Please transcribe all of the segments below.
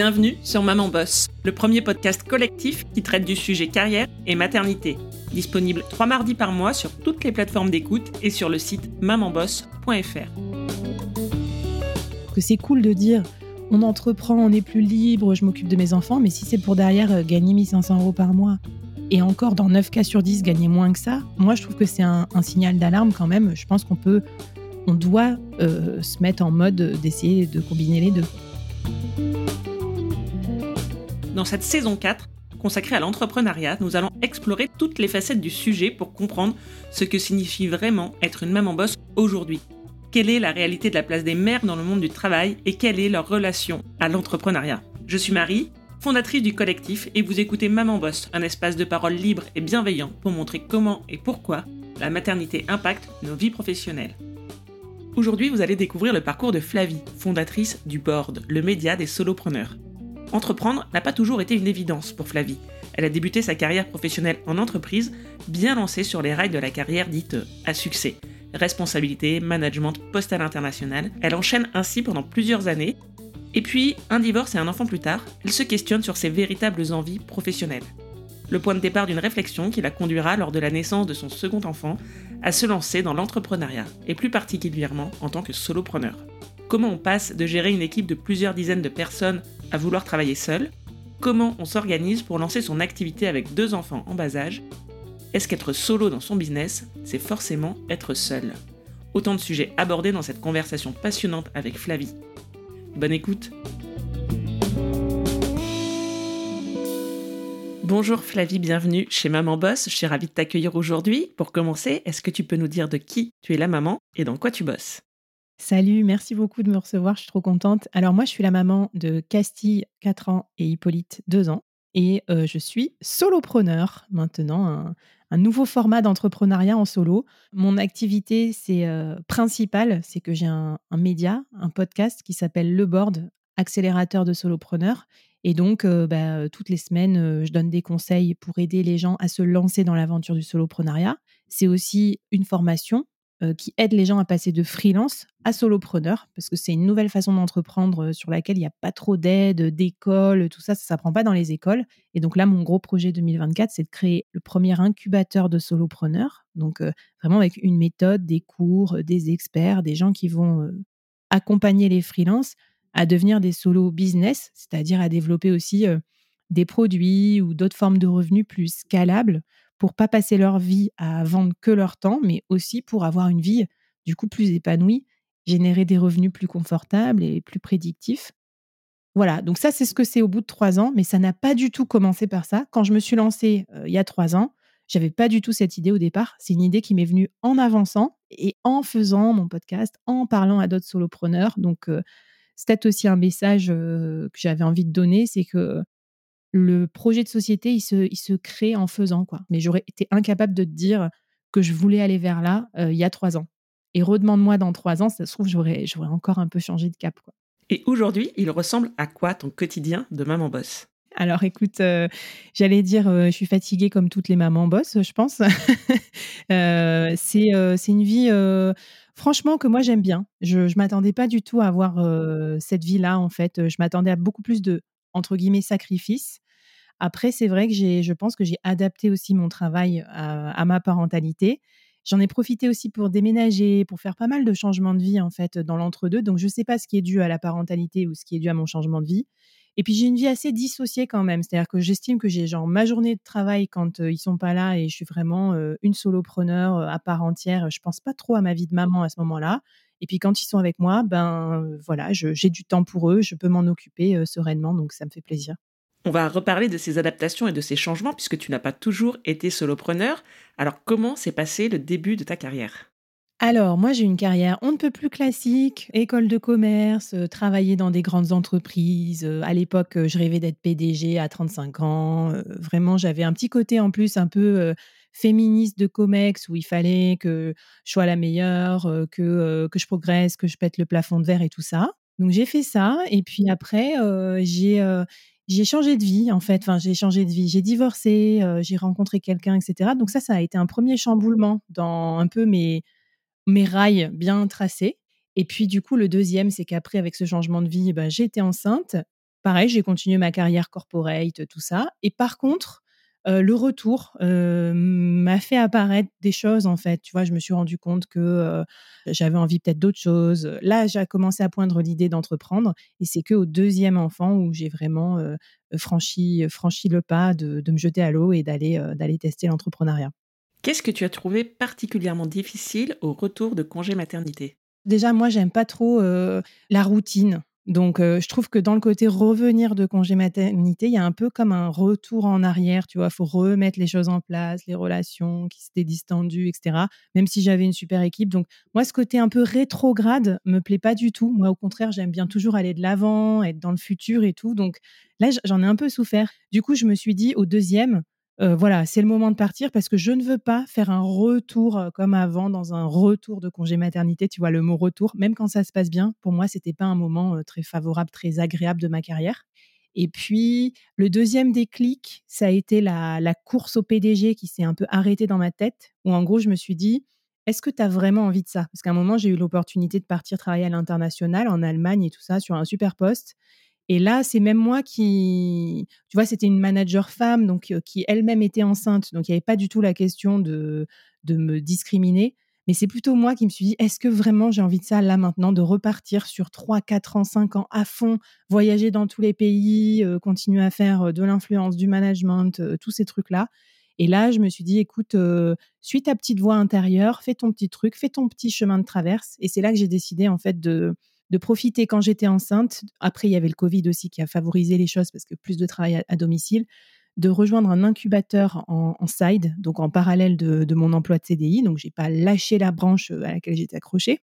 Bienvenue sur Maman Boss, le premier podcast collectif qui traite du sujet carrière et maternité. Disponible trois mardis par mois sur toutes les plateformes d'écoute et sur le site mamanboss.fr. Que c'est cool de dire on entreprend, on est plus libre, je m'occupe de mes enfants, mais si c'est pour derrière euh, gagner 1500 euros par mois et encore dans 9 cas sur 10 gagner moins que ça, moi je trouve que c'est un, signal d'alarme quand même. Je pense qu'on peut, on doit euh, se mettre en mode d'essayer de combiner les deux. Dans cette saison 4, consacrée à l'entrepreneuriat, nous allons explorer toutes les facettes du sujet pour comprendre ce que signifie vraiment être une maman boss aujourd'hui. Quelle est la réalité de la place des mères dans le monde du travail et quelle est leur relation à l'entrepreneuriat? Je suis Marie, fondatrice du collectif, et vous écoutez Maman Boss, un espace de parole libre et bienveillant pour montrer comment et pourquoi la maternité impacte nos vies professionnelles. Aujourd'hui, vous allez découvrir le parcours de Flavie, fondatrice du Board, le média des solopreneurs. Entreprendre n'a pas toujours été une évidence pour Flavie. Elle a débuté sa carrière professionnelle en entreprise, bien lancée sur les rails de la carrière dite à succès. Responsabilité, management, postal international. Elle enchaîne ainsi pendant plusieurs années. Et puis, un divorce et un enfant plus tard, elle se questionne sur ses véritables envies professionnelles. Le point de départ d'une réflexion qui la conduira lors de la naissance de son second enfant à se lancer dans l'entrepreneuriat, et plus particulièrement en tant que solopreneur. Comment on passe de gérer une équipe de plusieurs dizaines de personnes à vouloir travailler seul Comment on s'organise pour lancer son activité avec deux enfants en bas âge? Est-ce qu'être solo dans son business, c'est forcément être seul? Autant de sujets abordés dans cette conversation passionnante avec Flavie. Bonne écoute Bonjour Flavie, bienvenue chez Maman Boss. Je suis ravie de t'accueillir aujourd'hui. Pour commencer, est-ce que tu peux nous dire de qui tu es la maman et dans quoi tu bosses? Salut, merci beaucoup de me recevoir, je suis trop contente. Alors moi, je suis la maman de Castille, 4 ans, et Hippolyte, 2 ans. Et euh, je suis solopreneur maintenant, un, nouveau format d'entrepreneuriat en solo. Mon activité c'est euh, principale, c'est que j'ai un, média, un podcast qui s'appelle Le Board, accélérateur de solopreneurs. Et donc, euh, bah, toutes les semaines, je donne des conseils pour aider les gens à se lancer dans l'aventure du soloprenariat. C'est aussi une formation euh, qui aide les gens à passer de freelance à solopreneur, parce que c'est une nouvelle façon d'entreprendre euh, sur laquelle il n'y a pas trop d'aide, d'école, tout ça, ça ne s'apprend pas dans les écoles. Et donc là, mon gros projet 2024, c'est de créer le premier incubateur de solopreneurs, donc euh, vraiment avec une méthode, des cours, des experts, des gens qui vont accompagner les freelances à devenir des solo business, c'est-à-dire à développer aussi des produits ou d'autres formes de revenus plus scalables pour pas passer leur vie à vendre que leur temps, mais aussi pour avoir une vie du coup plus épanouie, générer des revenus plus confortables et plus prédictifs. Voilà, donc ça c'est ce que c'est au bout de trois ans, mais ça n'a pas du tout commencé par ça. Quand je me suis lancée euh, il y a trois ans, j'avais pas du tout cette idée au départ. C'est une idée qui m'est venue en avançant et en faisant mon podcast, en parlant à d'autres solopreneurs. Donc euh, c'est peut-être aussi un message euh, que j'avais envie de donner, c'est que le projet de société, il se, il se crée en faisant. quoi. Mais j'aurais été incapable de te dire que je voulais aller vers là euh, il y a trois ans. Et redemande-moi dans trois ans, ça se trouve, j'aurais, j'aurais encore un peu changé de cap. Quoi. Et aujourd'hui, il ressemble à quoi ton quotidien de maman boss alors écoute, euh, j'allais dire, euh, je suis fatiguée comme toutes les mamans boss, je pense. c'est, c'est une vie, franchement, que moi j'aime bien. Je ne m'attendais pas du tout à avoir cette vie-là, en fait. Je m'attendais à beaucoup plus de entre guillemets sacrifice. Après, c'est vrai que j'ai, je pense que j'ai adapté aussi mon travail à, ma parentalité. J'en ai profité aussi pour déménager, pour faire pas mal de changements de vie en fait dans l'entre-deux. Donc je ne sais pas ce qui est dû à la parentalité ou ce qui est dû à mon changement de vie. Et puis j'ai une vie assez dissociée quand même, c'est-à-dire que j'estime que j'ai genre ma journée de travail quand ils sont pas là et je suis vraiment une solopreneur à part entière. Je pense pas trop à ma vie de maman à ce moment-là. Et puis quand ils sont avec moi, ben voilà, j'ai du temps pour eux, je peux m'en occuper sereinement, donc ça me fait plaisir. On va reparler de ces adaptations et de ces changements puisque tu n'as pas toujours été solopreneur. Alors comment s'est passé le début de ta carrière? Alors, moi, j'ai une carrière on ne peut plus classique, école de commerce, travailler dans des grandes entreprises. à l'époque, je rêvais d'être PDG à 35 ans. vraiment, j'avais un petit côté en plus un peu féministe de Comex où il fallait que je sois la meilleure, euh, que, euh, que je progresse, que je pète le plafond de verre et tout ça. Donc j'ai fait ça et puis après euh, j'ai j'ai changé de vie en fait. Enfin j'ai changé de vie, j'ai divorcé, j'ai rencontré quelqu'un, etc. Donc ça ça a été un premier chamboulement dans un peu mes mes rails bien tracés. Et puis du coup le deuxième c'est qu'après avec ce changement de vie, ben, j'étais enceinte pareil, j'ai continué ma carrière corporate, tout ça. Et par contre, euh, le retour euh, m'a fait apparaître des choses en fait. Tu vois, je me suis rendu compte que euh, j'avais envie peut-être d'autres choses. Là, j'ai commencé à poindre l'idée d'entreprendre, et c'est que au deuxième enfant où j'ai vraiment franchi, franchi le pas de, de me jeter à l'eau et d'aller d'aller tester l'entrepreneuriat. Qu'est-ce que tu as trouvé particulièrement difficile au retour de congé maternité? Déjà, moi, j'aime pas trop la routine. Donc, je trouve que dans le côté revenir de congé maternité, il y a un peu comme un retour en arrière, tu vois. Il faut remettre les choses en place, les relations qui s'étaient distendues, etc. Même si j'avais une super équipe. Donc, moi, ce côté un peu rétrograde me plaît pas du tout. Moi, au contraire, j'aime bien toujours aller de l'avant, être dans le futur et tout. Donc, là, j'en ai un peu souffert. Du coup, je me suis dit, au deuxième, euh, voilà, c'est le moment de partir parce que je ne veux pas faire un retour euh, comme avant dans un retour de congé maternité. Tu vois, le mot retour, même quand ça se passe bien, pour moi, c'était pas un moment euh, très favorable, très agréable de ma carrière. Et puis, le deuxième déclic, ça a été la, la course au PDG qui s'est un peu arrêtée dans ma tête, où en gros, je me suis dit, est-ce que tu as vraiment envie de ça? Parce qu'à un moment, j'ai eu l'opportunité de partir travailler à l'international, en Allemagne et tout ça, sur un super poste. Et là, c'est même moi qui, tu vois, c'était une manager femme, donc qui elle-même était enceinte, donc il n'y avait pas du tout la question de, de me discriminer. Mais c'est plutôt moi qui me suis dit, est-ce que vraiment j'ai envie de ça là maintenant, de repartir sur 3, 4 ans, 5 ans à fond, voyager dans tous les pays, continuer à faire de l'influence, du management, tous ces trucs-là? Et là, je me suis dit, écoute, suis ta petite voix intérieure, fais ton petit truc, fais ton petit chemin de traverse. Et c'est là que j'ai décidé en fait de, de profiter quand j'étais enceinte. Après, il y avait le Covid aussi qui a favorisé les choses parce que plus de travail à, domicile de rejoindre un incubateur en, side, donc en parallèle de, mon emploi de CDI. Donc, j'ai pas lâché la branche euh, à laquelle j'étais accrochée.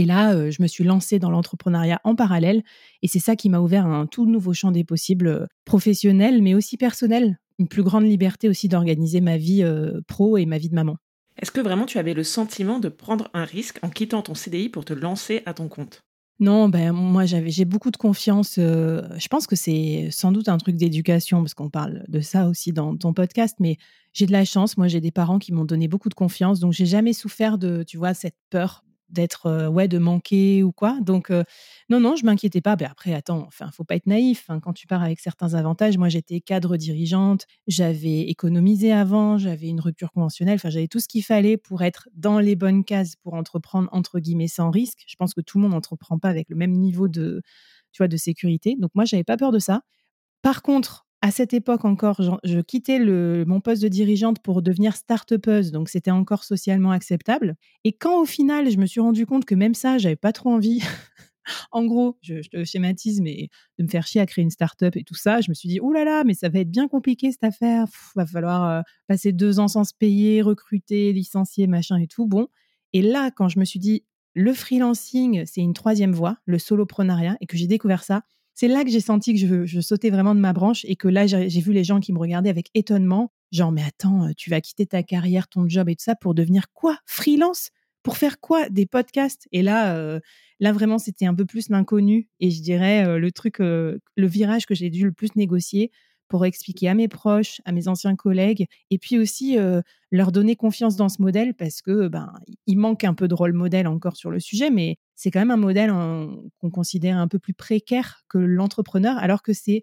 Et là, euh, je me suis lancée dans l'entrepreneuriat en parallèle. Et c'est ça qui m'a ouvert un tout nouveau champ des possibles euh, professionnels, mais aussi personnels. Une plus grande liberté aussi d'organiser ma vie pro et ma vie de maman. Est-ce que vraiment tu avais le sentiment de prendre un risque en quittant ton CDI pour te lancer à ton compte? Non, ben moi j'avais j'ai beaucoup de confiance. je pense que c'est sans doute un truc d'éducation parce qu'on parle de ça aussi dans ton podcast, mais j'ai de la chance. Moi, j'ai des parents qui m'ont donné beaucoup de confiance, donc j'ai jamais souffert de, tu vois, cette peur d'être ouais de manquer ou quoi. Donc non non, je m'inquiétais pas. Ben après attends, enfin faut pas être naïf. Hein. Quand tu pars avec certains avantages, moi j'étais cadre dirigeante, j'avais économisé avant, j'avais une rupture conventionnelle, enfin j'avais tout ce qu'il fallait pour être dans les bonnes cases pour entreprendre entre guillemets sans risque. Je pense que tout le monde n'entreprend pas avec le même niveau de tu vois de sécurité. Donc moi j'avais pas peur de ça. Par contre, à cette époque encore, je, quittais mon poste de dirigeante pour devenir start-upeuse, donc c'était encore socialement acceptable. Et quand au final, je me suis rendu compte que même ça, j'avais pas trop envie. en gros, je, te schématise, mais de me faire chier à créer une start-up et tout ça, je me suis dit, oh là là, mais ça va être bien compliqué cette affaire. Il va falloir euh, passer deux ans sans se payer, recruter, licencier, machin et tout. Bon. Et là, quand je me suis dit, le freelancing, c'est une troisième voie, le soloprenariat, et que j'ai découvert ça, c'est là que j'ai senti que je, sautais vraiment de ma branche et que là, j'ai vu les gens qui me regardaient avec étonnement. Genre, mais attends, euh, tu vas quitter ta carrière, ton job et tout ça pour devenir quoi? Freelance? Pour faire quoi? Des podcasts? Et là, euh, là vraiment, c'était un peu plus l'inconnu. Et je dirais euh, le truc, le virage que j'ai dû le plus négocier, pour expliquer à mes proches, à mes anciens collègues, et puis aussi leur donner confiance dans ce modèle parce que ben il manque un peu de rôle modèle encore sur le sujet, mais c'est quand même un modèle qu'on considère un peu plus précaire que l'entrepreneur, alors que c'est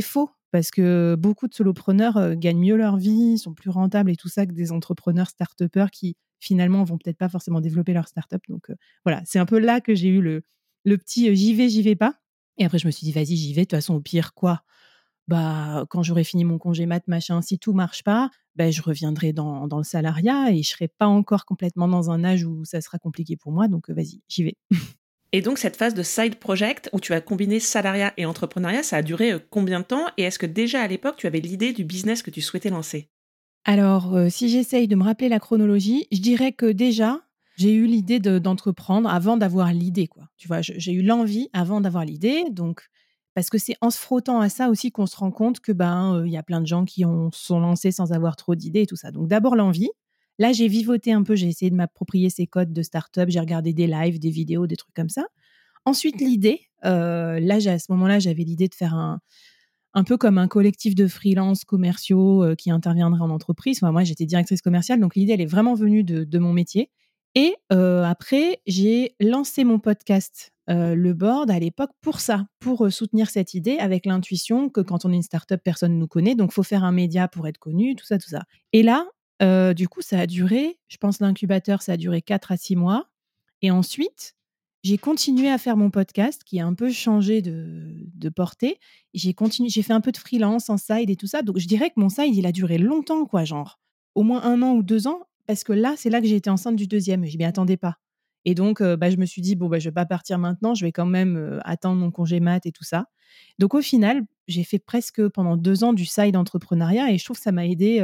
faux parce que beaucoup de solopreneurs gagnent mieux leur vie, sont plus rentables et tout ça que des entrepreneurs start-upers qui finalement vont peut-être pas forcément développer leur start-up. Donc voilà, c'est un peu là que j'ai eu le, le petit j'y vais, j'y vais pas. Et après, je me suis dit, vas-y, j'y vais. De toute façon, au pire, quoi? Bah, quand j'aurai fini mon congé mat, machin, si tout marche pas, ben, je reviendrai dans, dans, le salariat et je serai pas encore complètement dans un âge où ça sera compliqué pour moi. Donc, vas-y, j'y vais. Et donc, cette phase de side project où tu as combiné salariat et entrepreneuriat, ça a duré combien de temps? Et est-ce que déjà à l'époque, tu avais l'idée du business que tu souhaitais lancer? Alors, si j'essaye de me rappeler la chronologie, je dirais que déjà, j'ai eu l'idée d'entreprendre avant d'avoir l'idée. quoi. Tu vois, j'ai eu l'envie avant d'avoir l'idée. Donc, parce que c'est en se frottant à ça aussi qu'on se rend compte que ben il y a plein de gens qui ont sont lancés sans avoir trop d'idées et tout ça. Donc d'abord l'envie. Là, j'ai vivoté un peu, j'ai essayé de m'approprier ces codes de start-up, j'ai regardé des lives, des vidéos, des trucs comme ça. Ensuite, l'idée, là, à ce moment-là, j'avais l'idée de faire un, un peu comme un collectif de freelance commerciaux qui interviendraient en entreprise. moi, j'étais directrice commerciale, donc l'idée, elle est vraiment venue de, de mon métier. Et après, j'ai lancé mon podcast le board à l'époque pour ça, pour soutenir cette idée avec l'intuition que quand on est une startup, personne ne nous connaît, donc faut faire un média pour être connu, tout ça, tout ça. Et là, du coup, ça a duré, je pense l'incubateur, ça a duré 4 à 6 mois. Et ensuite, j'ai continué à faire mon podcast qui a un peu changé de, portée. J'ai continué, j'ai fait un peu de freelance en side et tout ça. Donc je dirais que mon side, il a duré longtemps, quoi, genre au moins un an ou deux ans, parce que là, c'est là que j'ai été enceinte du deuxième. Je m'y attendais pas. Et donc, bah, je me suis dit, bon, bah, je vais pas partir maintenant, je vais quand même attendre mon congé mat et tout ça. Donc, au final, j'ai fait presque pendant deux ans du side entrepreneuriat et je trouve que ça m'a aidé.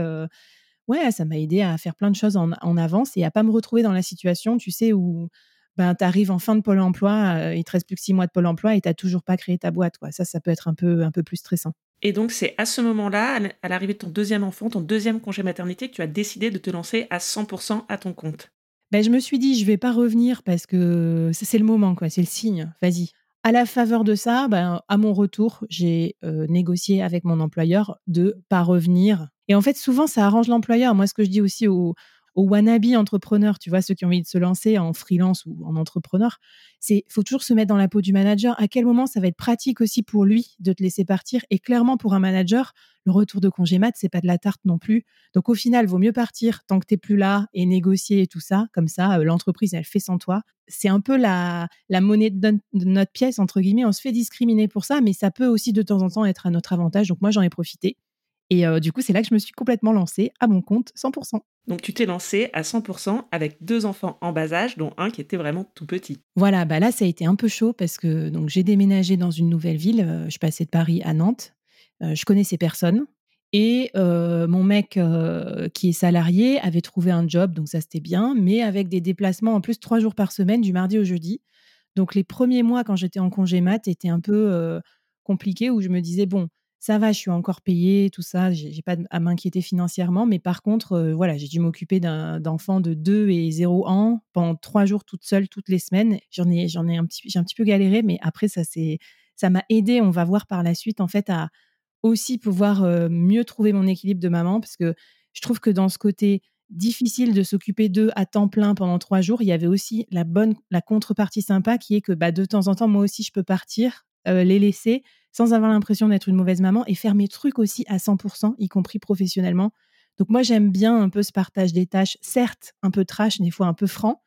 ouais, ça m'a aidé à faire plein de choses en, avance et à pas me retrouver dans la situation, tu sais, où ben, tu arrives en fin de Pôle emploi, il te reste plus que six mois de Pôle emploi et tu n'as toujours pas créé ta boîte. Ça, ça peut être un peu, un peu plus stressant. Et donc, c'est à ce moment-là, à l'arrivée de ton deuxième enfant, ton deuxième congé maternité, que tu as décidé de te lancer à 100% à ton compte? Ben, je me suis dit, je vais pas revenir parce que c'est le moment, quoi. c'est le signe. Vas-y. À la faveur de ça, ben, à mon retour, j'ai euh, négocié avec mon employeur de pas revenir. Et en fait, souvent, ça arrange l'employeur. Moi, ce que je dis aussi aux, aux wannabe entrepreneurs, tu vois, ceux qui ont envie de se lancer en freelance ou en entrepreneur, c'est faut toujours se mettre dans la peau du manager. À quel moment ça va être pratique aussi pour lui de te laisser partir? Et clairement, pour un manager, le retour de congé mat, c'est pas de la tarte non plus. Donc au final, vaut mieux partir tant que t'es plus là et négocier et tout ça. Comme ça, euh, l'entreprise, elle fait sans toi. C'est un peu la, la monnaie de, notre pièce, entre guillemets. On se fait discriminer pour ça, mais ça peut aussi de temps en temps être à notre avantage. Donc moi, j'en ai profité. Et euh, du coup, c'est là que je me suis complètement lancée à mon compte 100%. Donc tu t'es lancée à 100% avec deux enfants en bas âge, dont un qui était vraiment tout petit. Voilà, bah là ça a été un peu chaud parce que donc j'ai déménagé dans une nouvelle ville. Euh, je passais de Paris à Nantes. Euh, je connaissais personne. Et mon mec qui est salarié avait trouvé un job, donc ça c'était bien, mais avec des déplacements en plus trois jours par semaine, du mardi au jeudi. Donc les premiers mois quand j'étais en congé mat étaient un peu compliqués où je me disais bon, ça va, je suis encore payée, tout ça, j'ai pas à m'inquiéter financièrement, mais par contre, euh, voilà, j'ai dû m'occuper d'enfants de 2 et 0 ans pendant trois jours toute seule, toutes les semaines. J'en ai, j'en ai un petit, j'ai un petit peu galéré, mais après, ça c'est, ça m'a aidé. On va voir par la suite, en fait, à aussi pouvoir euh, mieux trouver mon équilibre de maman, parce que je trouve que dans ce côté difficile de s'occuper d'eux à temps plein pendant trois jours, il y avait aussi la bonne, la contrepartie sympa qui est que bah, de temps en temps, moi aussi, je peux partir, euh, les laisser sans avoir l'impression d'être une mauvaise maman et faire mes trucs aussi à 100%, y compris professionnellement. Donc moi, j'aime bien un peu ce partage des tâches, certes un peu trash, des fois un peu franc,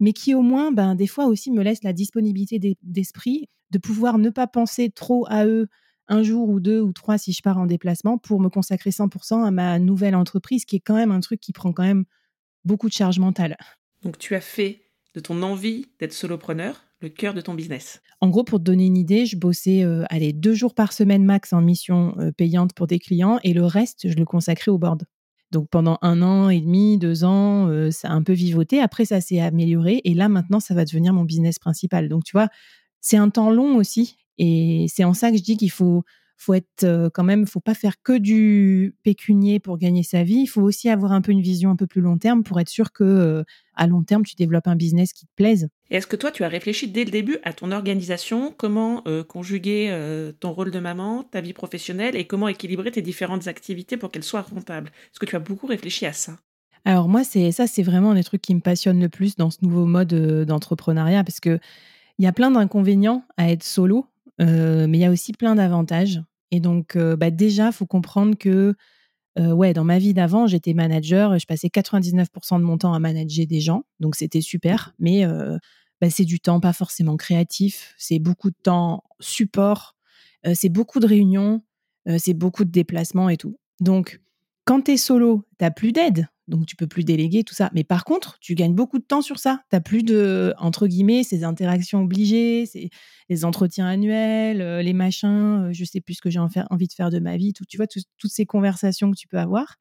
mais qui au moins, ben, des fois aussi me laisse la disponibilité d'esprit de pouvoir ne pas penser trop à eux un jour ou deux ou trois si je pars en déplacement pour me consacrer 100% à ma nouvelle entreprise, qui est quand même un truc qui prend quand même beaucoup de charge mentale. Donc tu as fait de ton envie d'être solopreneur le cœur de ton business En gros, pour te donner une idée, je bossais euh, allez, deux jours par semaine max en mission euh, payante pour des clients et le reste, je le consacrais au board. Donc pendant un an et demi, deux ans, euh, ça a un peu vivoté. Après, ça s'est amélioré et là, maintenant, ça va devenir mon business principal. Donc tu vois, c'est un temps long aussi et c'est en ça que je dis qu'il faut faut être quand même, faut pas faire que du pécunier pour gagner sa vie. Il faut aussi avoir un peu une vision un peu plus long terme pour être sûr que à long terme tu développes un business qui te plaise. Est-ce que toi tu as réfléchi dès le début à ton organisation, comment conjuguer ton rôle de maman, ta vie professionnelle et comment équilibrer tes différentes activités pour qu'elles soient rentables? Est-ce que tu as beaucoup réfléchi à ça? Alors moi c'est ça c'est vraiment un des trucs qui me passionne le plus dans ce nouveau mode d'entrepreneuriat parce que il y a plein d'inconvénients à être solo mais il y a aussi plein d'avantages. Et donc, bah, déjà, il faut comprendre que ouais, dans ma vie d'avant, j'étais manager, je passais 99% de mon temps à manager des gens, donc c'était super, mais bah, c'est du temps pas forcément créatif, c'est beaucoup de temps support, c'est beaucoup de réunions, c'est beaucoup de déplacements et tout. Donc, quand tu es solo, tu plus d'aide, donc tu peux plus déléguer tout ça. Mais par contre, tu gagnes beaucoup de temps sur ça. Tu plus de, entre guillemets, ces interactions obligées, ces, les entretiens annuels, euh, les machins, euh, je sais plus ce que j'ai envie de faire de ma vie, tout, tu vois, toutes ces conversations que tu peux avoir.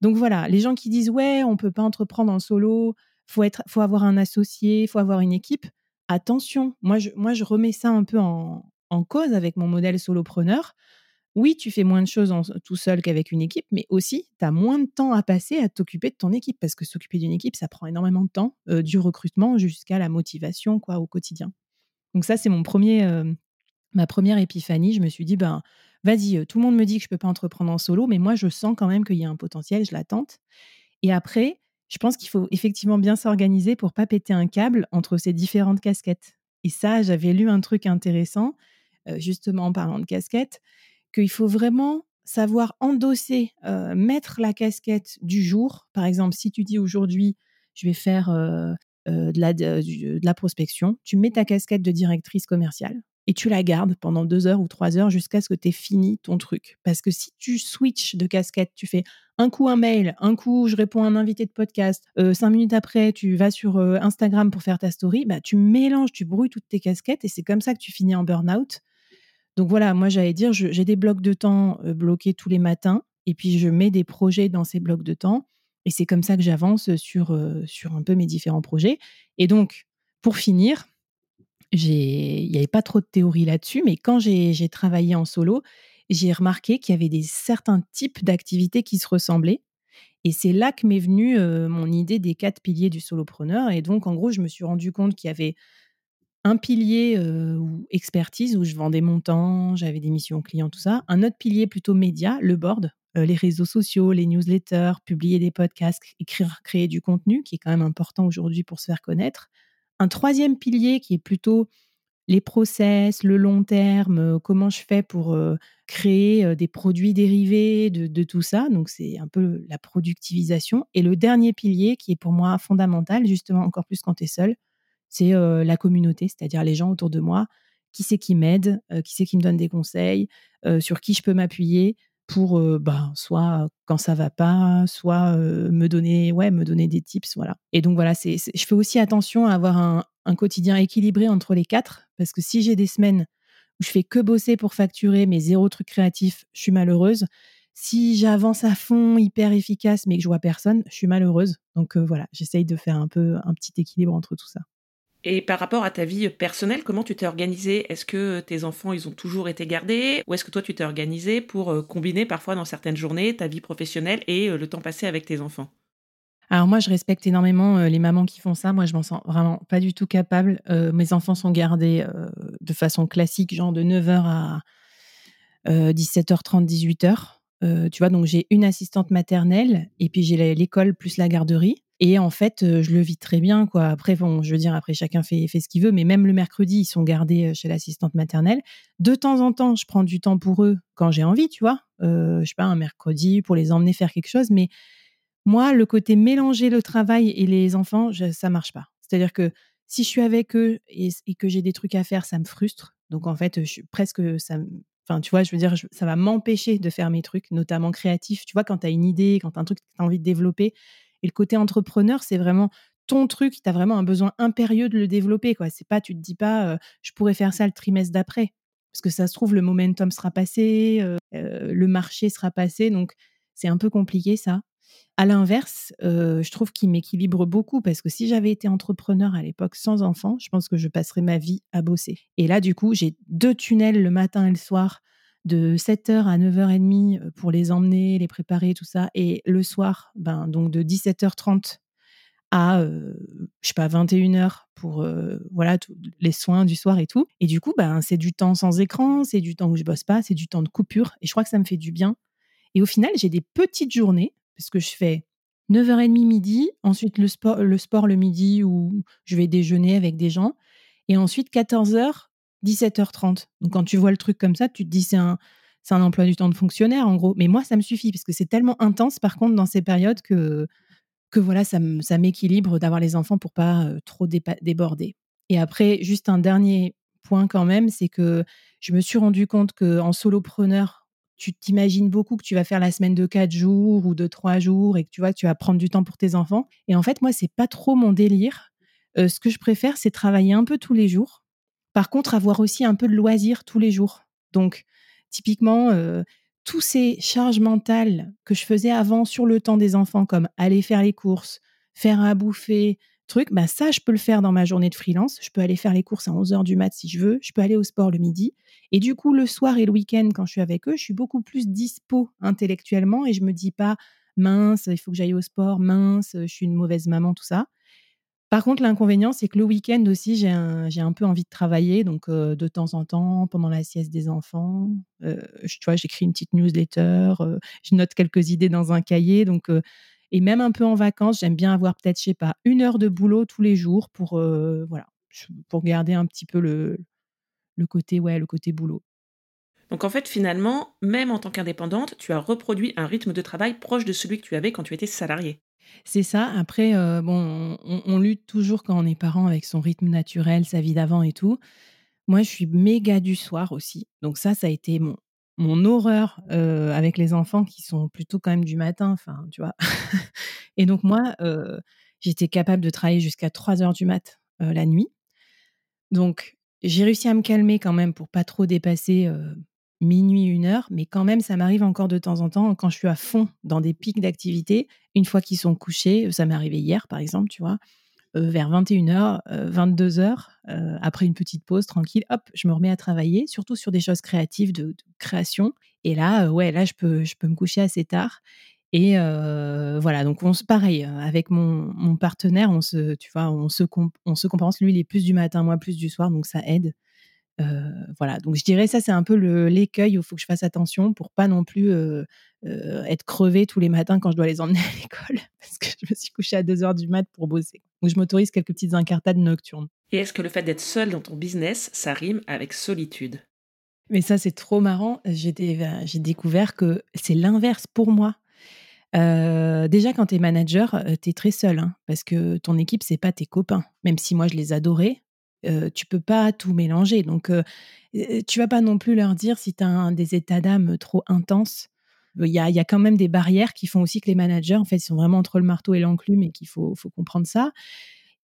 Donc voilà, les gens qui disent ouais, on peut pas entreprendre en solo, faut être, faut avoir un associé, faut avoir une équipe. Attention, moi je, moi je remets ça un peu en cause avec mon modèle solopreneur oui, tu fais moins de choses tout seul qu'avec une équipe, mais aussi, tu as moins de temps à passer à t'occuper de ton équipe, parce que s'occuper d'une équipe, ça prend énormément de temps, euh, du recrutement jusqu'à la motivation quoi, au quotidien. Donc ça, c'est mon premier, euh, ma première épiphanie. Je me suis dit, ben, vas-y, euh, tout le monde me dit que je peux pas entreprendre en solo, mais moi, je sens quand même qu'il y a un potentiel, je l'attente. Et après, je pense qu'il faut effectivement bien s'organiser pour pas péter un câble entre ces différentes casquettes. Et ça, j'avais lu un truc intéressant, justement en parlant de casquette, qu'il faut vraiment savoir endosser, mettre la casquette du jour. Par exemple, si tu dis aujourd'hui, je vais faire de, la, de, la prospection, tu mets ta casquette de directrice commerciale et tu la gardes pendant deux heures ou trois heures jusqu'à ce que tu aies fini ton truc. Parce que si tu switches de casquette, tu fais un coup un mail, un coup je réponds à un invité de podcast, cinq minutes après tu vas sur Instagram pour faire ta story, bah, tu mélanges, tu brouilles toutes tes casquettes et c'est comme ça que tu finis en burn-out. Donc voilà, moi j'allais dire, j'ai des blocs de temps bloqués tous les matins et puis je mets des projets dans ces blocs de temps et c'est comme ça que j'avance sur, sur un peu mes différents projets. Et donc, pour finir, il n'y avait pas trop de théorie là-dessus, mais quand j'ai travaillé en solo, j'ai remarqué qu'il y avait des certains types d'activités qui se ressemblaient. Et c'est là que m'est venue mon idée des quatre piliers du solopreneur. Et donc, en gros, je me suis rendu compte qu'il y avait un pilier expertise où je vendais mon temps, j'avais des missions clients, tout ça. Un autre pilier plutôt média, le board, les réseaux sociaux, les newsletters, publier des podcasts, écrire, créer du contenu, qui est quand même important aujourd'hui pour se faire connaître. Un troisième pilier qui est plutôt les process, le long terme, comment je fais pour créer des produits dérivés de, tout ça. Donc, c'est un peu la productivisation. Et le dernier pilier qui est pour moi fondamental, justement encore plus quand tu es seul, c'est la communauté, c'est-à-dire les gens autour de moi. Qui c'est qui m'aide, qui c'est qui me donne des conseils, sur qui je peux m'appuyer pour bah, soit quand ça va pas, soit me donner ouais me donner des tips voilà. Et donc voilà, c'est, je fais aussi attention à avoir un, un, quotidien équilibré entre les quatre parce que si j'ai des semaines où je fais que bosser pour facturer mais zéro truc créatif, je suis malheureuse. Si j'avance à fond, hyper efficace, mais que je vois personne, je suis malheureuse. Donc voilà, j'essaye de faire un peu un petit équilibre entre tout ça. Et par rapport à ta vie personnelle, comment tu t'es organisée? Est-ce que tes enfants, ils ont toujours été gardés? Ou est-ce que toi, tu t'es organisée pour euh, combiner parfois dans certaines journées ta vie professionnelle et euh, le temps passé avec tes enfants? Alors moi, je respecte énormément euh, les mamans qui font ça. Moi, je m'en sens vraiment pas du tout capable. mes enfants sont gardés de façon classique, genre de 9h à 17h30, 18h. tu vois, donc j'ai une assistante maternelle et puis j'ai l'école plus la garderie. Et en fait, je le vis très bien, quoi. Après, bon, je veux dire, après, chacun fait, fait ce qu'il veut, mais même le mercredi, ils sont gardés chez l'assistante maternelle. De temps en temps, je prends du temps pour eux quand j'ai envie, tu vois. Euh, je sais pas, un mercredi pour les emmener faire quelque chose. Mais moi, le côté mélanger le travail et les enfants, je, ça marche pas. C'est-à-dire que si je suis avec eux et, que j'ai des trucs à faire, ça me frustre. Donc, en fait, je suis presque, ça, Enfin, tu vois, je veux dire, ça va m'empêcher de faire mes trucs, notamment créatifs. Tu vois, quand tu as une idée, quand tu as un truc que tu as envie de développer, et le côté entrepreneur, c'est vraiment ton truc, tu as vraiment un besoin impérieux de le développer. quoi. C'est pas, tu te dis pas, je pourrais faire ça le trimestre d'après. Parce que ça se trouve, le momentum sera passé, le marché sera passé. Donc, c'est un peu compliqué, ça. À l'inverse, je trouve qu'il m'équilibre beaucoup parce que si j'avais été entrepreneur à l'époque sans enfant, je pense que je passerais ma vie à bosser. Et là, du coup, j'ai deux tunnels le matin et le soir de 7h à 9h30 pour les emmener, les préparer, tout ça. Et le soir, ben, donc de 17h30 à, je sais pas, 21h pour voilà les soins du soir et tout. Et du coup, ben, c'est du temps sans écran, c'est du temps où je bosse pas, c'est du temps de coupure. Et je crois que ça me fait du bien. Et au final, j'ai des petites journées parce que je fais 9h30 midi, ensuite le le sport le midi où je vais déjeuner avec des gens. Et ensuite 14h 17h30. Donc quand tu vois le truc comme ça, tu te dis c'est un, c'est un emploi du temps de fonctionnaire en gros. Mais moi, ça me suffit parce que c'est tellement intense par contre dans ces périodes que, que voilà, ça, m'équilibre d'avoir les enfants pour pas euh, trop déborder. Et après, juste un dernier point quand même, c'est que je me suis rendu compte qu'en solopreneur, tu t'imagines beaucoup que tu vas faire la semaine de 4 jours ou de 3 jours et que tu vois, tu vas prendre du temps pour tes enfants. Et en fait, moi, c'est pas trop mon délire. Euh, ce que je préfère, c'est travailler un peu tous les jours par contre, avoir aussi un peu de loisir tous les jours. Donc, typiquement, euh, tous ces charges mentales que je faisais avant sur le temps des enfants, comme aller faire les courses, faire à bouffer, truc, bah ça, je peux le faire dans ma journée de freelance. Je peux aller faire les courses à 11h du mat si je veux. Je peux aller au sport le midi. Et du coup, le soir et le week-end, quand je suis avec eux, je suis beaucoup plus dispo intellectuellement et je me dis pas, mince, il faut que j'aille au sport, mince, je suis une mauvaise maman, tout ça. Par contre, l'inconvénient, c'est que le week-end aussi, j'ai un, peu envie de travailler. Donc, de temps en temps, pendant la sieste des enfants, tu vois, j'écris une petite newsletter, je note quelques idées dans un cahier. Donc, et même un peu en vacances, j'aime bien avoir peut-être, je sais pas, une heure de boulot tous les jours pour, voilà, pour garder un petit peu le, le côté, ouais, le côté boulot. Donc en fait, finalement, même en tant qu'indépendante, tu as reproduit un rythme de travail proche de celui que tu avais quand tu étais salariée. C'est ça. Après, euh, bon, on, lutte toujours quand on est parent avec son rythme naturel, sa vie d'avant et tout. Moi, je suis méga du soir aussi. Donc ça, ça a été mon, mon horreur euh, avec les enfants qui sont plutôt quand même du matin, enfin, tu vois. et donc moi, euh, j'étais capable de travailler jusqu'à 3 heures du mat la nuit. Donc j'ai réussi à me calmer quand même pour pas trop dépasser minuit, une heure, mais quand même, ça m'arrive encore de temps en temps quand je suis à fond dans des pics d'activité. Une fois qu'ils sont couchés, ça m'est arrivé hier par exemple, tu vois, euh, vers 21h, 22h, après une petite pause tranquille, hop, je me remets à travailler, surtout sur des choses créatives, de, création. Et là, euh, ouais, là, je peux, je peux me coucher assez tard. Et euh, voilà, donc on se pareil avec mon, mon, partenaire, on se, tu vois, on se, on se compense. Lui, il est plus du matin, moi plus du soir, donc ça aide. Euh, voilà, donc je dirais ça, c'est un peu l'écueil où il faut que je fasse attention pour pas non plus euh, euh, être crevée tous les matins quand je dois les emmener à l'école, parce que je me suis couchée à 2 heures du mat pour bosser. Donc je m'autorise quelques petites incartades nocturnes. Et est-ce que le fait d'être seule dans ton business, ça rime avec solitude? Mais ça, c'est trop marrant. J'ai découvert que c'est l'inverse pour moi. déjà, quand tu es manager, tu es très seul, hein, parce que ton équipe, c'est pas tes copains. Même si moi, je les adorais, euh, tu peux pas tout mélanger. Donc, euh, tu vas pas non plus leur dire si tu as des états d'âme trop intenses. Il y a, y a, quand même des barrières qui font aussi que les managers, en fait, sont vraiment entre le marteau et l'enclume et qu'il faut, faut comprendre ça.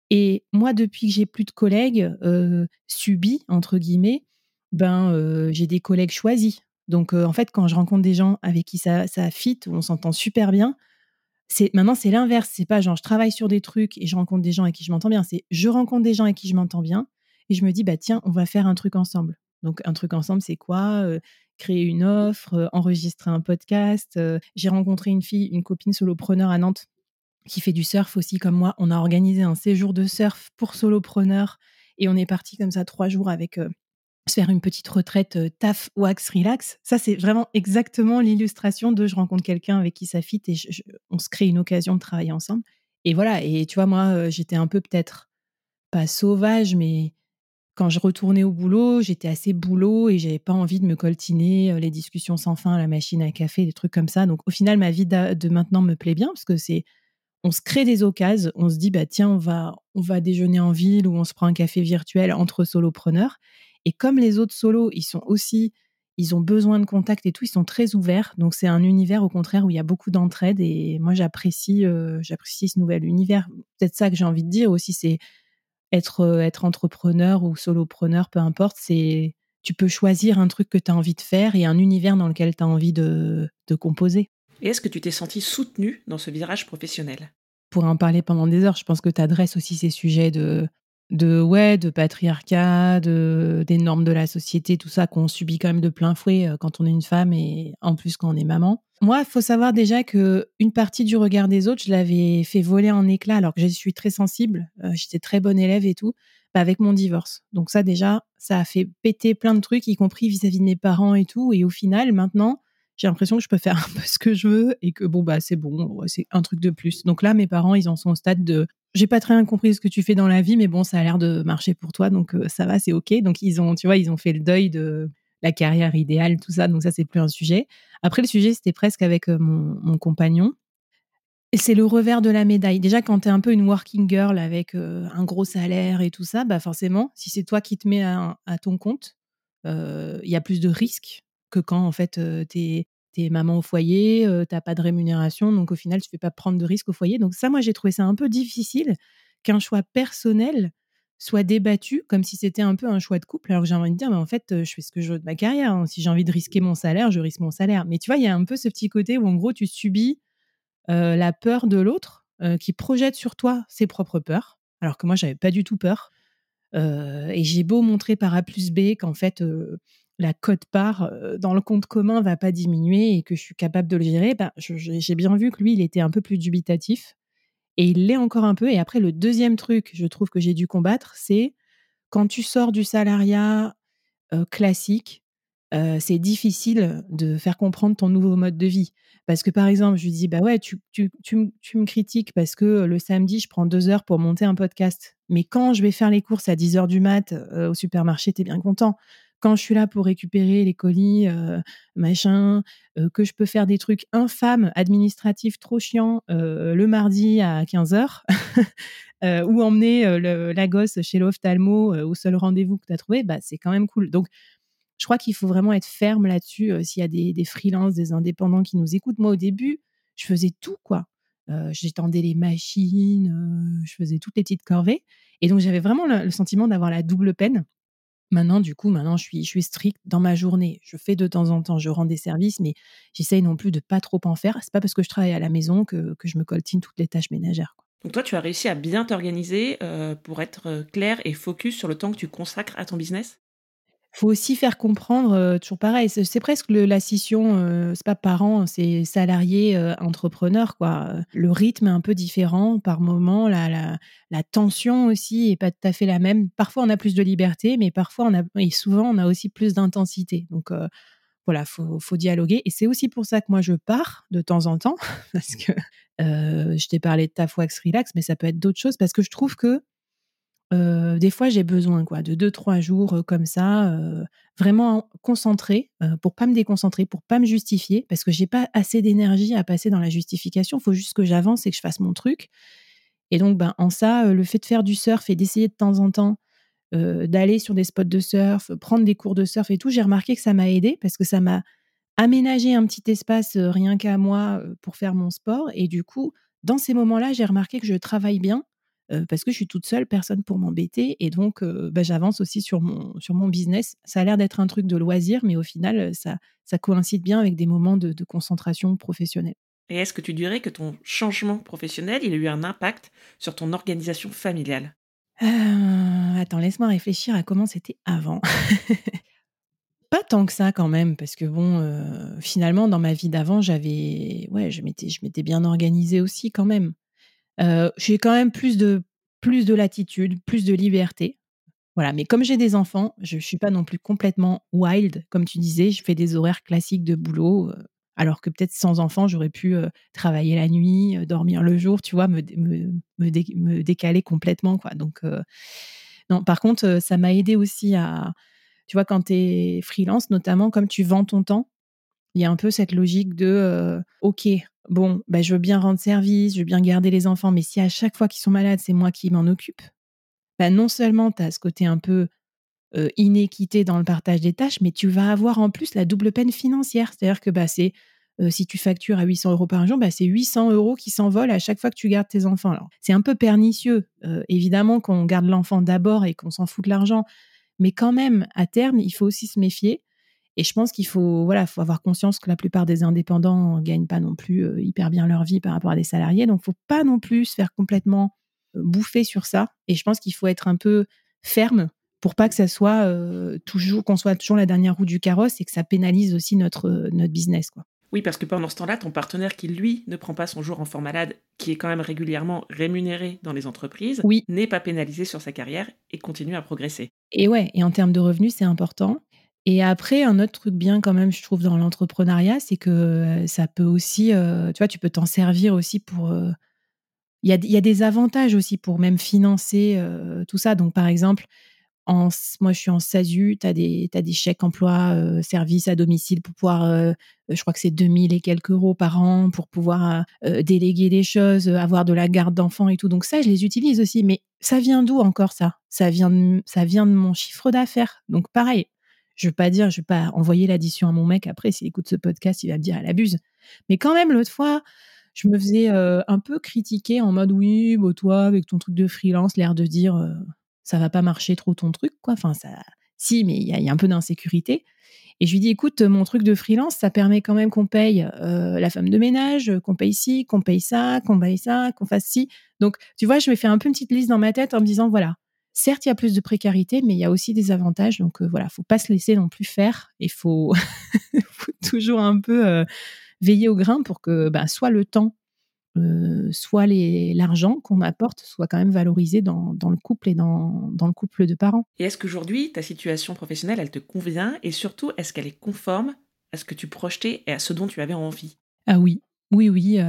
Et moi, depuis que j'ai plus de collègues euh, subis, entre guillemets, ben, j'ai des collègues choisis. Donc, en fait, quand je rencontre des gens avec qui ça, ça fit, où on s'entend super bien, c'est maintenant c'est l'inverse. C'est pas genre je travaille sur des trucs et je rencontre des gens avec qui je m'entends bien. C'est je rencontre des gens avec qui je m'entends bien et je me dis bah tiens on va faire un truc ensemble. Donc un truc ensemble c'est quoi euh, Créer une offre, euh, enregistrer un podcast. Euh. J'ai rencontré une fille, une copine solopreneur à Nantes qui fait du surf aussi comme moi. On a organisé un séjour de surf pour solopreneurs et on est parti comme ça trois jours avec se faire une petite retraite taf, wax, relax. Ça, c'est vraiment exactement l'illustration de je rencontre quelqu'un avec qui ça fit et on se crée une occasion de travailler ensemble. Et voilà, et tu vois, moi, j'étais un peu peut-être pas sauvage, mais quand je retournais au boulot, j'étais assez boulot et j'avais pas envie de me coltiner les discussions sans fin à la machine à café, des trucs comme ça. Donc au final, ma vie de maintenant me plaît bien parce que c'est on se crée des occasions, on se dit bah tiens, on va on va déjeuner en ville ou on se prend un café virtuel entre solopreneurs et comme les autres solos, ils sont aussi, ils ont besoin de contact et tout, ils sont très ouverts. Donc c'est un univers au contraire où il y a beaucoup d'entraide et moi j'apprécie, euh, j'apprécie ce nouvel univers. Peut-être ça que j'ai envie de dire aussi, c'est être euh, être entrepreneur ou solopreneur, peu importe, c'est tu peux choisir un truc que tu as envie de faire et un univers dans lequel tu as envie de, de composer. Et est-ce que tu t'es senti soutenue dans ce virage professionnel? Pour en parler pendant des heures, je pense que tu adresses aussi ces sujets de de ouais de patriarcat de des normes de la société tout ça qu'on subit quand même de plein fouet euh, quand on est une femme et en plus quand on est maman. Moi il faut savoir déjà que une partie du regard des autres je l'avais fait voler en éclats alors que je suis très sensible euh, j'étais très bonne élève et tout bah, avec mon divorce. Donc ça déjà ça a fait péter plein de trucs y compris vis-à-vis de mes parents et tout. Et au final maintenant j'ai l'impression que je peux faire un peu ce que je veux et que bon bah c'est bon c'est un truc de plus. Donc là mes parents ils en sont au stade de j'ai pas très bien compris ce que tu fais dans la vie, mais bon, ça a l'air de marcher pour toi, donc euh, ça va, c'est ok. Donc ils ont, tu vois, ils ont fait le deuil de la carrière idéale, tout ça, donc ça c'est plus un sujet. Après le sujet, c'était presque avec euh, mon, compagnon. C'est le revers de la médaille. Déjà, quand tu es un peu une working girl avec euh, un gros salaire et tout ça, bah forcément, si c'est toi qui te mets à, ton compte, il y a plus de risques que quand en fait tu es t'es maman au foyer, tu t'as pas de rémunération, donc au final, tu fais pas prendre de risques au foyer. Donc ça, moi, j'ai trouvé ça un peu difficile qu'un choix personnel soit débattu comme si c'était un peu un choix de couple. Alors que j'ai envie de dire, mais en fait, je fais ce que je veux de ma carrière. Hein. Si j'ai envie de risquer mon salaire, je risque mon salaire. Mais tu vois, il y a un peu ce petit côté où en gros, tu subis la peur de l'autre qui projette sur toi ses propres peurs. Alors que moi, j'avais pas du tout peur. et j'ai beau montrer par A plus B qu'en fait, la cote-part dans le compte commun va pas diminuer et que je suis capable de le gérer, bah, j'ai bien vu que lui, il était un peu plus dubitatif. Et il l'est encore un peu. Et après, le deuxième truc, je trouve que j'ai dû combattre, c'est quand tu sors du salariat classique, c'est difficile de faire comprendre ton nouveau mode de vie. Parce que par exemple, je lui dis, bah ouais, tu, tu, tu, tu, me critiques parce que le samedi, je prends deux heures pour monter un podcast. Mais quand je vais faire les courses à 10 heures du mat au supermarché, tu es bien content. Quand je suis là pour récupérer les colis, machin, que je peux faire des trucs infâmes, administratifs, trop chiants, le mardi à 15 heures, ou emmener la gosse chez l'ophtalmo au seul rendez-vous que tu as trouvé, bah, c'est quand même cool. Donc, je crois qu'il faut vraiment être ferme là-dessus. S'il y a des, des freelances, des indépendants qui nous écoutent, moi au début, je faisais tout quoi. J'étendais les machines, je faisais toutes les petites corvées, et donc j'avais vraiment le, sentiment d'avoir la double peine. Maintenant, du coup, maintenant, je suis, je stricte dans ma journée. Je fais de temps en temps, je rends des services, mais j'essaye non plus de pas trop en faire. C'est pas parce que je travaille à la maison que, je me coltine toutes les tâches ménagères. Donc toi, tu as réussi à bien t'organiser pour être clair et focus sur le temps que tu consacres à ton business? Faut aussi faire comprendre, toujours pareil, c'est presque la scission, c'est pas parent, c'est salarié, entrepreneur, quoi. Le rythme est un peu différent par moment, la tension aussi est pas tout à fait la même. Parfois, on a plus de liberté, mais parfois on a et souvent, on a aussi plus d'intensité. Donc voilà, faut faut dialoguer et c'est aussi pour ça que moi je pars de temps en temps parce que, je t'ai parlé de Tafwax Relax, mais ça peut être d'autres choses parce que je trouve que des fois, j'ai besoin quoi, de 2-3 jours comme ça, vraiment concentré, pour pas me déconcentrer, pour pas me justifier, parce que j'ai pas assez d'énergie à passer dans la justification. Il faut juste que j'avance et que je fasse mon truc. Et donc, ben, en ça, le fait de faire du surf et d'essayer de temps en temps d'aller sur des spots de surf, prendre des cours de surf et tout, j'ai remarqué que ça m'a aidé parce que ça m'a aménagé un petit espace rien qu'à moi pour faire mon sport. Et du coup, dans ces moments-là, j'ai remarqué que je travaille bien parce que je suis toute seule, personne pour m'embêter. Et donc, bah, j'avance aussi sur mon, sur mon business. Ça a l'air d'être un truc de loisir, mais au final, ça, ça coïncide bien avec des moments de, concentration professionnelle. Et est-ce que tu dirais que ton changement professionnel, il a eu un impact sur ton organisation familiale? Attends, laisse-moi réfléchir à comment c'était avant. Pas tant que ça quand même, parce que bon, finalement, dans ma vie d'avant, j'avais, ouais, je m'étais, je m'étais bien organisée aussi quand même j'ai quand même plus de, plus de latitude, plus de liberté. Voilà, mais comme j'ai des enfants, je ne suis pas non plus complètement wild, comme tu disais, je fais des horaires classiques de boulot, alors que peut-être sans enfants, j'aurais pu travailler la nuit, dormir le jour, tu vois, me, me, décaler complètement, quoi. Donc, non, par contre, ça m'a aidé aussi à, tu vois, quand tu es freelance, notamment, comme tu vends ton temps, il y a un peu cette logique de, OK, bon, bah, je veux bien rendre service, je veux bien garder les enfants, mais si à chaque fois qu'ils sont malades, c'est moi qui m'en occupe, bah, non seulement tu as ce côté un peu inéquité dans le partage des tâches, mais tu vas avoir en plus la double peine financière. C'est-à-dire que bah, c'est si tu factures à 800 euros par jour, bah, c'est 800 euros qui s'envolent à chaque fois que tu gardes tes enfants. Alors, c'est un peu pernicieux. évidemment qu'on garde l'enfant d'abord et qu'on s'en fout de l'argent, mais quand même, à terme, il faut aussi se méfier. Et je pense qu'il faut, voilà, faut avoir conscience que la plupart des indépendants gagnent pas non plus euh, hyper bien leur vie par rapport à des salariés. Donc, faut pas non plus se faire complètement euh, bouffer sur ça. Et je pense qu'il faut être un peu ferme pour pas que ça soit euh, toujours, qu'on soit toujours la dernière roue du carrosse et que ça pénalise aussi notre, notre business, quoi. Oui, parce que pendant ce temps-là, ton partenaire qui, lui, ne prend pas son jour en fort malade, qui est quand même régulièrement rémunéré dans les entreprises, oui. n'est pas pénalisé sur sa carrière et continue à progresser. Et ouais, et en termes de revenus, c'est important. Et après, un autre truc bien quand même, je trouve, dans l'entrepreneuriat, c'est que ça peut aussi, tu vois, tu peux t'en servir aussi pour... Il y, a, y, a, des avantages aussi pour même financer tout ça. Donc, par exemple, en, moi, je suis en SASU, tu as, as, des chèques emploi service à domicile pour pouvoir, je crois que c'est 2000 et quelques euros par an pour pouvoir déléguer des choses, avoir de la garde d'enfants et tout. Donc ça, je les utilise aussi. Mais ça vient d'où encore ça? Ça vient, ça vient de mon chiffre d'affaires. Donc pareil, je veux pas dire, je vais pas envoyer l'addition à mon mec après, s'il écoute ce podcast, il va me dire, elle abuse. Mais quand même, l'autre fois, je me faisais euh, un peu critiquer en mode, oui, bah, toi, avec ton truc de freelance, l'air de dire, euh, ça va pas marcher trop ton truc, quoi. Enfin, ça, si, mais il y, a un peu d'insécurité. Et je lui dis, écoute, mon truc de freelance, ça permet quand même qu'on paye euh, la femme de ménage, qu'on paye ci, qu'on paye ça, qu'on paye ça, qu'on fasse ci. Donc, tu vois, je me fais un peu une petite liste dans ma tête en me disant, voilà, Certes, il y a plus de précarité, mais il y a aussi des avantages. Donc voilà, voilà, faut pas se laisser non plus faire. Il faut, faut toujours un peu veiller au grain pour que bah, soit le temps soit l'argent qu'on apporte soit quand même valorisé dans, dans le couple et dans, dans, le couple de parents. Et est-ce qu'aujourd'hui, ta situation professionnelle, elle te convient et surtout, est-ce qu'elle est conforme à ce que tu projetais et à ce dont tu avais envie? Ah oui, oui, oui.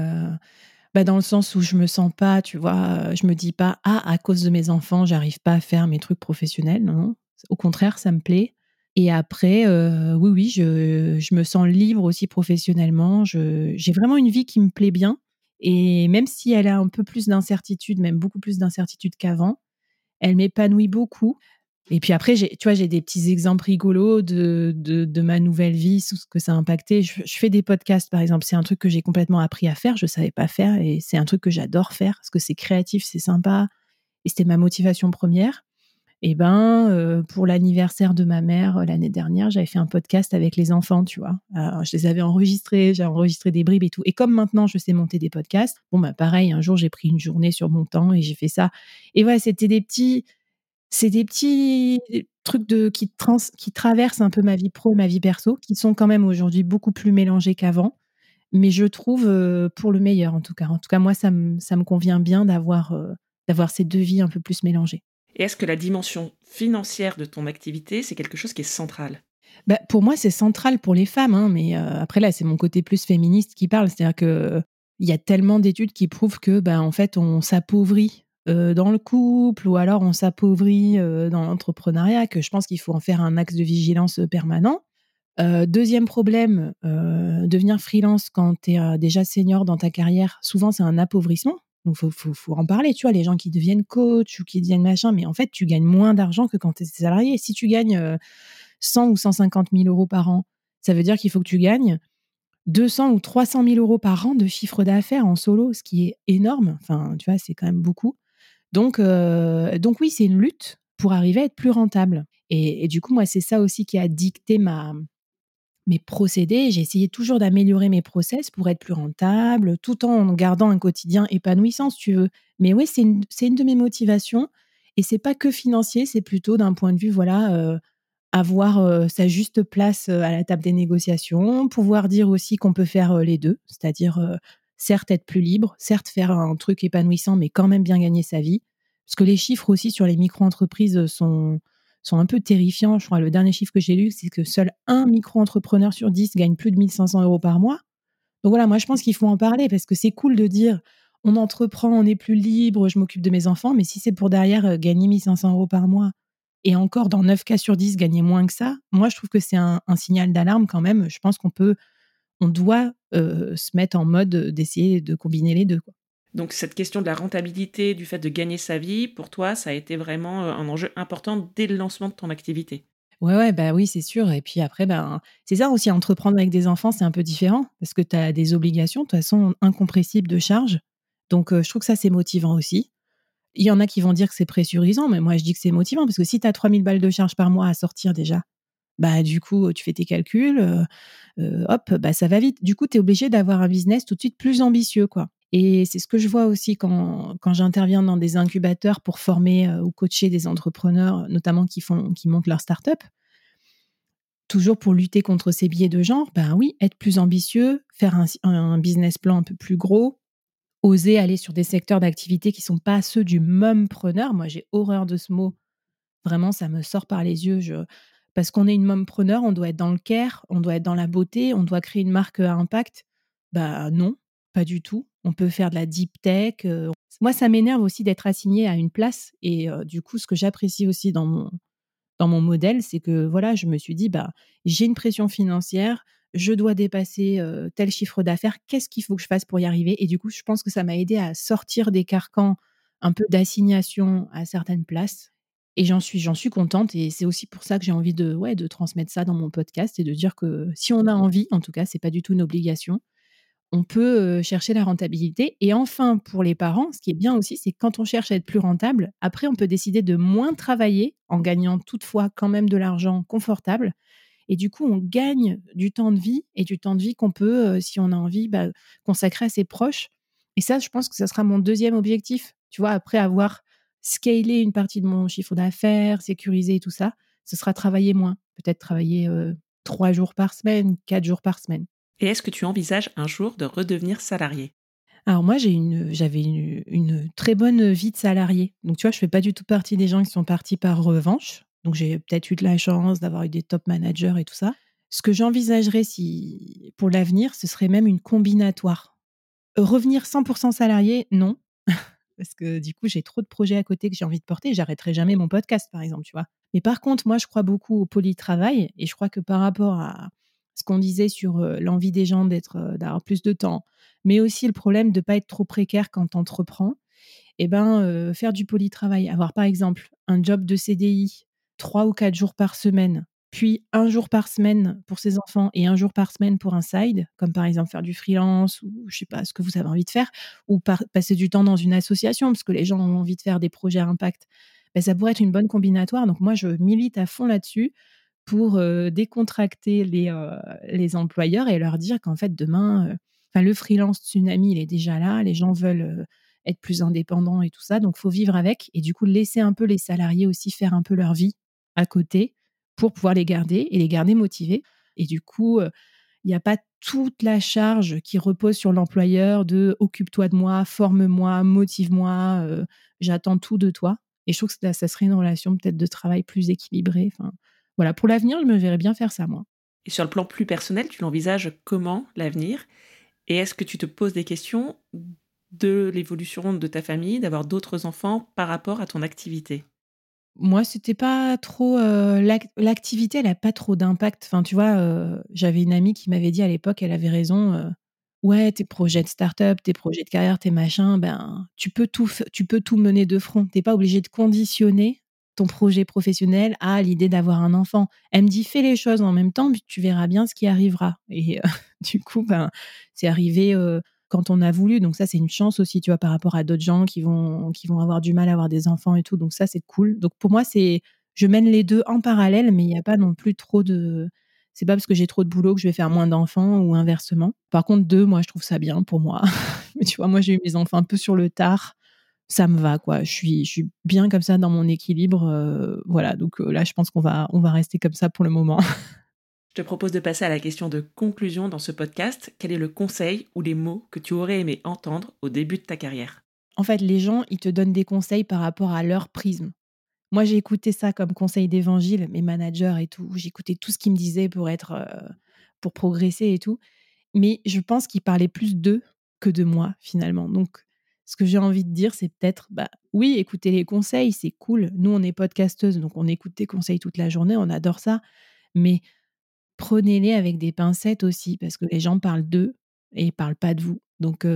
Bah dans le sens où je me sens pas, tu vois, je me dis pas, ah, à cause de mes enfants, j'arrive pas à faire mes trucs professionnels. Non, au contraire, ça me plaît. Et après, euh, oui, oui, je, je, me sens libre aussi professionnellement. J'ai vraiment une vie qui me plaît bien. Et même si elle a un peu plus d'incertitude, même beaucoup plus d'incertitude qu'avant, elle m'épanouit beaucoup. Et puis après, tu vois, j'ai des petits exemples rigolos de, de, ma nouvelle vie, ce que ça a impacté. Je, fais des podcasts, par exemple. C'est un truc que j'ai complètement appris à faire. Je ne savais pas faire et c'est un truc que j'adore faire parce que c'est créatif, c'est sympa. Et c'était ma motivation première. Et ben, euh, pour l'anniversaire de ma mère euh, l'année dernière, j'avais fait un podcast avec les enfants, tu vois. je les avais enregistrés, j'ai enregistré des bribes et tout. Et comme maintenant je sais monter des podcasts, bon bah pareil, un jour j'ai pris une journée sur mon temps et j'ai fait ça. Et voilà, c'était des petits, c'est des petits trucs de qui trans, qui traversent un peu ma vie pro, et ma vie perso, qui sont quand même aujourd'hui beaucoup plus mélangés qu'avant. Mais je trouve euh, pour le meilleur en tout cas. En tout cas, moi ça me ça me convient bien d'avoir d'avoir ces deux vies un peu plus mélangées. Et est-ce que la dimension financière de ton activité, c'est quelque chose qui est central bah, Pour moi, c'est central pour les femmes, hein, mais euh, après là, c'est mon côté plus féministe qui parle. C'est-à-dire que il y a tellement d'études qui prouvent que, ben, en fait, on s'appauvrit euh, dans le couple ou alors on s'appauvrit euh, dans l'entrepreneuriat, que je pense qu'il faut en faire un axe de vigilance permanent. deuxième problème, devenir freelance quand tu es déjà senior dans ta carrière, souvent c'est un appauvrissement. Donc, il faut, en parler. Tu vois, les gens qui deviennent coach ou qui deviennent machin, mais en fait, tu gagnes moins d'argent que quand tu es salarié. Si tu gagnes 100 ou 150 000 euros par an, ça veut dire qu'il faut que tu gagnes 200 ou 300 000 euros par an de chiffre d'affaires en solo, ce qui est énorme. Enfin, tu vois, c'est quand même beaucoup. Donc, donc oui, c'est une lutte pour arriver à être plus rentable. Et, du coup, moi, c'est ça aussi qui a dicté ma, mes procédés. J'ai essayé toujours d'améliorer mes process pour être plus rentable, tout en gardant un quotidien épanouissant, si tu veux. Mais oui, c'est une, une, de mes motivations. Et c'est pas que financier, c'est plutôt d'un point de vue, voilà, euh, avoir euh, sa juste place euh, à la table des négociations, pouvoir dire aussi qu'on peut faire les deux, c'est-à-dire certes être plus libre, certes faire un truc épanouissant, mais quand même bien gagner sa vie. Parce que les chiffres aussi sur les micro-entreprises sont, sont un peu terrifiants. Je crois le dernier chiffre que j'ai lu, c'est que seul un micro-entrepreneur sur dix gagne plus de 1500 euros par mois. Donc voilà, moi je pense qu'il faut en parler parce que c'est cool de dire on entreprend, on est plus libre, je m'occupe de mes enfants, mais si c'est pour derrière euh, gagner 1500 euros par mois et encore dans 9 cas sur 10 gagner moins que ça, moi je trouve que c'est un, signal d'alarme quand même. Je pense qu'on peut, on doit se mettre en mode d'essayer de combiner les deux. Quoi. Donc cette question de la rentabilité, du fait de gagner sa vie, pour toi, ça a été vraiment un enjeu important dès le lancement de ton activité? Ouais, ouais, bah oui, c'est sûr. Et puis après, ben, c'est ça aussi, entreprendre avec des enfants, c'est un peu différent parce que tu as des obligations, de toute façon, incompressibles de charges. Donc, euh, je trouve que ça, c'est motivant aussi. Il y en a qui vont dire que c'est pressurisant, mais moi, je dis que c'est motivant parce que si tu as 3000 balles de charges par mois à sortir déjà, bah, du coup, tu fais tes calculs, euh, hop, bah, ça va vite. Du coup, tu es obligé d'avoir un business tout de suite plus ambitieux, quoi. Et c'est ce que je vois aussi quand, quand j'interviens dans des incubateurs pour former euh, ou coacher des entrepreneurs, notamment qui, font, qui montent leur start-up. Toujours pour lutter contre ces biais de genre, ben oui, être plus ambitieux, faire un, un business plan un peu plus gros, oser aller sur des secteurs d'activité qui sont pas ceux du mumpreneur. Moi, j'ai horreur de ce mot. Vraiment, ça me sort par les yeux. Je... Parce qu'on est une mumpreneur, on doit être dans le care, on doit être dans la beauté, on doit créer une marque à impact. Bah non, pas du tout. On peut faire de la deep tech. Euh, moi, ça m'énerve aussi d'être assigné à une place. Et euh, du coup, ce que j'apprécie aussi dans mon, dans mon modèle, c'est que voilà, je me suis dit, bah, j'ai une pression financière, je dois dépasser euh, tel chiffre d'affaires, qu'est-ce qu'il faut que je fasse pour y arriver? Et du coup, je pense que ça m'a aidé à sortir des carcans un peu d'assignation à certaines places. Et j'en suis, j'en suis contente. Et c'est aussi pour ça que j'ai envie de, ouais, de transmettre ça dans mon podcast et de dire que si on a envie, en tout cas, c'est pas du tout une obligation, on peut chercher la rentabilité. Et enfin, pour les parents, ce qui est bien aussi, c'est quand on cherche à être plus rentable, après, on peut décider de moins travailler en gagnant toutefois quand même de l'argent confortable. Et du coup, on gagne du temps de vie et du temps de vie qu'on peut, si on a envie, bah, consacrer à ses proches. Et ça, je pense que ça sera mon deuxième objectif. Tu vois, après avoir scalé une partie de mon chiffre d'affaires, sécurisé tout ça, ce sera travailler moins. Peut-être travailler trois jours par semaine, quatre jours par semaine. Et est-ce que tu envisages un jour de redevenir salarié? Alors moi, j'ai une, j'avais une, une très bonne vie de salarié. Donc tu vois, je fais pas du tout partie des gens qui sont partis par revanche. Donc j'ai peut-être eu de la chance d'avoir eu des top managers et tout ça. Ce que j'envisagerais si, pour l'avenir, ce serait même une combinatoire. Revenir 100% salarié, non. Parce que du coup, j'ai trop de projets à côté que j'ai envie de porter. J'arrêterai jamais mon podcast, par exemple, tu vois. Mais par contre, moi, je crois beaucoup au polytravail et je crois que par rapport à ce qu'on disait sur l'envie des gens d'être, d'avoir plus de temps, mais aussi le problème de ne pas être trop précaire quand tu entreprends, eh ben, faire du polytravail, avoir par exemple un job de CDI trois ou quatre jours par semaine, puis un jour par semaine pour ses enfants et un jour par semaine pour un side, comme par exemple faire du freelance ou je sais pas ce que vous avez envie de faire, ou passer du temps dans une association parce que les gens ont envie de faire des projets à impact, ben, ça pourrait être une bonne combinatoire. Donc moi, je milite à fond là-dessus pour décontracter les, les employeurs et leur dire qu'en fait, demain, enfin le freelance tsunami, il est déjà là, les gens veulent être plus indépendants et tout ça, donc faut vivre avec et du coup laisser un peu les salariés aussi faire un peu leur vie à côté pour pouvoir les garder et les garder motivés. Et du coup, il n'y a pas toute la charge qui repose sur l'employeur de occupe-toi de moi, forme-moi, motive-moi, j'attends tout de toi. Et je trouve que ça, serait une relation peut-être de travail plus équilibrée. Enfin, voilà, pour l'avenir, je me verrais bien faire ça, moi. Et sur le plan plus personnel, tu l'envisages comment l'avenir? Et est-ce que tu te poses des questions de l'évolution de ta famille, d'avoir d'autres enfants par rapport à ton activité? Moi, c'était pas trop. Euh, l'activité, elle n'a pas trop d'impact. Enfin, tu vois, euh, j'avais une amie qui m'avait dit à l'époque, elle avait raison. Euh, ouais, tes projets de start-up, tes projets de carrière, tes machins, ben, tu peux tout, tu peux tout mener de front. T'es pas obligé de conditionner ton projet professionnel à l'idée d'avoir un enfant. Elle me dit fais les choses en même temps, puis tu verras bien ce qui arrivera. Et du coup, ben, c'est arrivé quand on a voulu. Donc ça, c'est une chance aussi, tu vois, par rapport à d'autres gens qui vont, qui vont avoir du mal à avoir des enfants et tout. Donc ça, c'est cool. Donc pour moi, c'est, je mène les deux en parallèle, mais il n'y a pas non plus trop de, c'est pas parce que j'ai trop de boulot que je vais faire moins d'enfants ou inversement. Par contre, deux, moi, je trouve ça bien pour moi. mais tu vois, moi, j'ai eu mes enfants un peu sur le tard. Ça me va, quoi. Je suis, je suis bien comme ça dans mon équilibre. Euh, voilà. Donc euh, là, je pense qu'on va, on va rester comme ça pour le moment. Je te propose de passer à la question de conclusion dans ce podcast. Quel est le conseil ou les mots que tu aurais aimé entendre au début de ta carrière? En fait, les gens, ils te donnent des conseils par rapport à leur prisme. Moi, j'ai écouté ça comme conseil d'évangile, mes managers et tout. Écouté tout ce qu'ils me disaient pour être, euh, pour progresser et tout. Mais je pense qu'ils parlaient plus d'eux que de moi finalement. Donc, ce que j'ai envie de dire, c'est peut-être, bah oui, écoutez les conseils, c'est cool. Nous, on est podcasteuse, donc on écoute tes conseils toute la journée, on adore ça. Mais prenez-les avec des pincettes aussi, parce que les gens parlent d'eux et ils parlent pas de vous. Donc,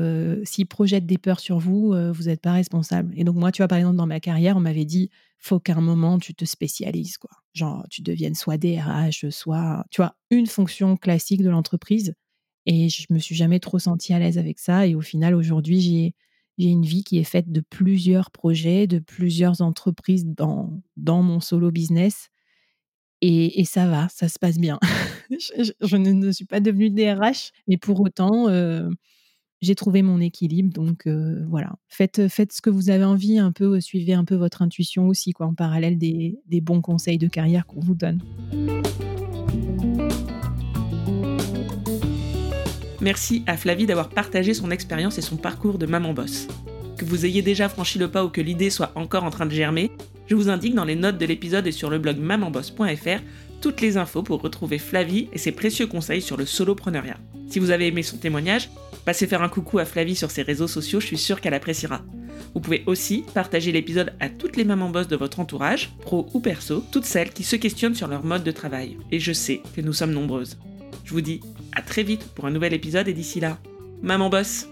s'ils projettent des peurs sur vous, vous n'êtes pas responsable. Et donc, moi, tu vois, par exemple, dans ma carrière, on m'avait dit, faut qu'à un moment, tu te spécialises, quoi. Genre, tu deviennes soit DRH, soit, tu vois, une fonction classique de l'entreprise. Et je me suis jamais trop sentie à l'aise avec ça. Et au final, aujourd'hui, j'ai, j'ai une vie qui est faite de plusieurs projets, de plusieurs entreprises dans, dans mon solo business. Et, ça va, ça se passe bien. je, ne, suis pas devenue DRH, mais pour autant, j'ai trouvé mon équilibre. Donc voilà, faites, faites ce que vous avez envie, un peu, suivez un peu votre intuition aussi, quoi, en parallèle des, des bons conseils de carrière qu'on vous donne. Merci à Flavie d'avoir partagé son expérience et son parcours de maman boss. Que vous ayez déjà franchi le pas ou que l'idée soit encore en train de germer, je vous indique dans les notes de l'épisode et sur le blog mamanboss.fr toutes les infos pour retrouver Flavie et ses précieux conseils sur le solopreneuriat. Si vous avez aimé son témoignage, passez faire un coucou à Flavie sur ses réseaux sociaux, je suis sûre qu'elle appréciera. Vous pouvez aussi partager l'épisode à toutes les mamans boss de votre entourage, pro ou perso, toutes celles qui se questionnent sur leur mode de travail. Et je sais que nous sommes nombreuses. Je vous dis à très vite pour un nouvel épisode et d'ici là, maman boss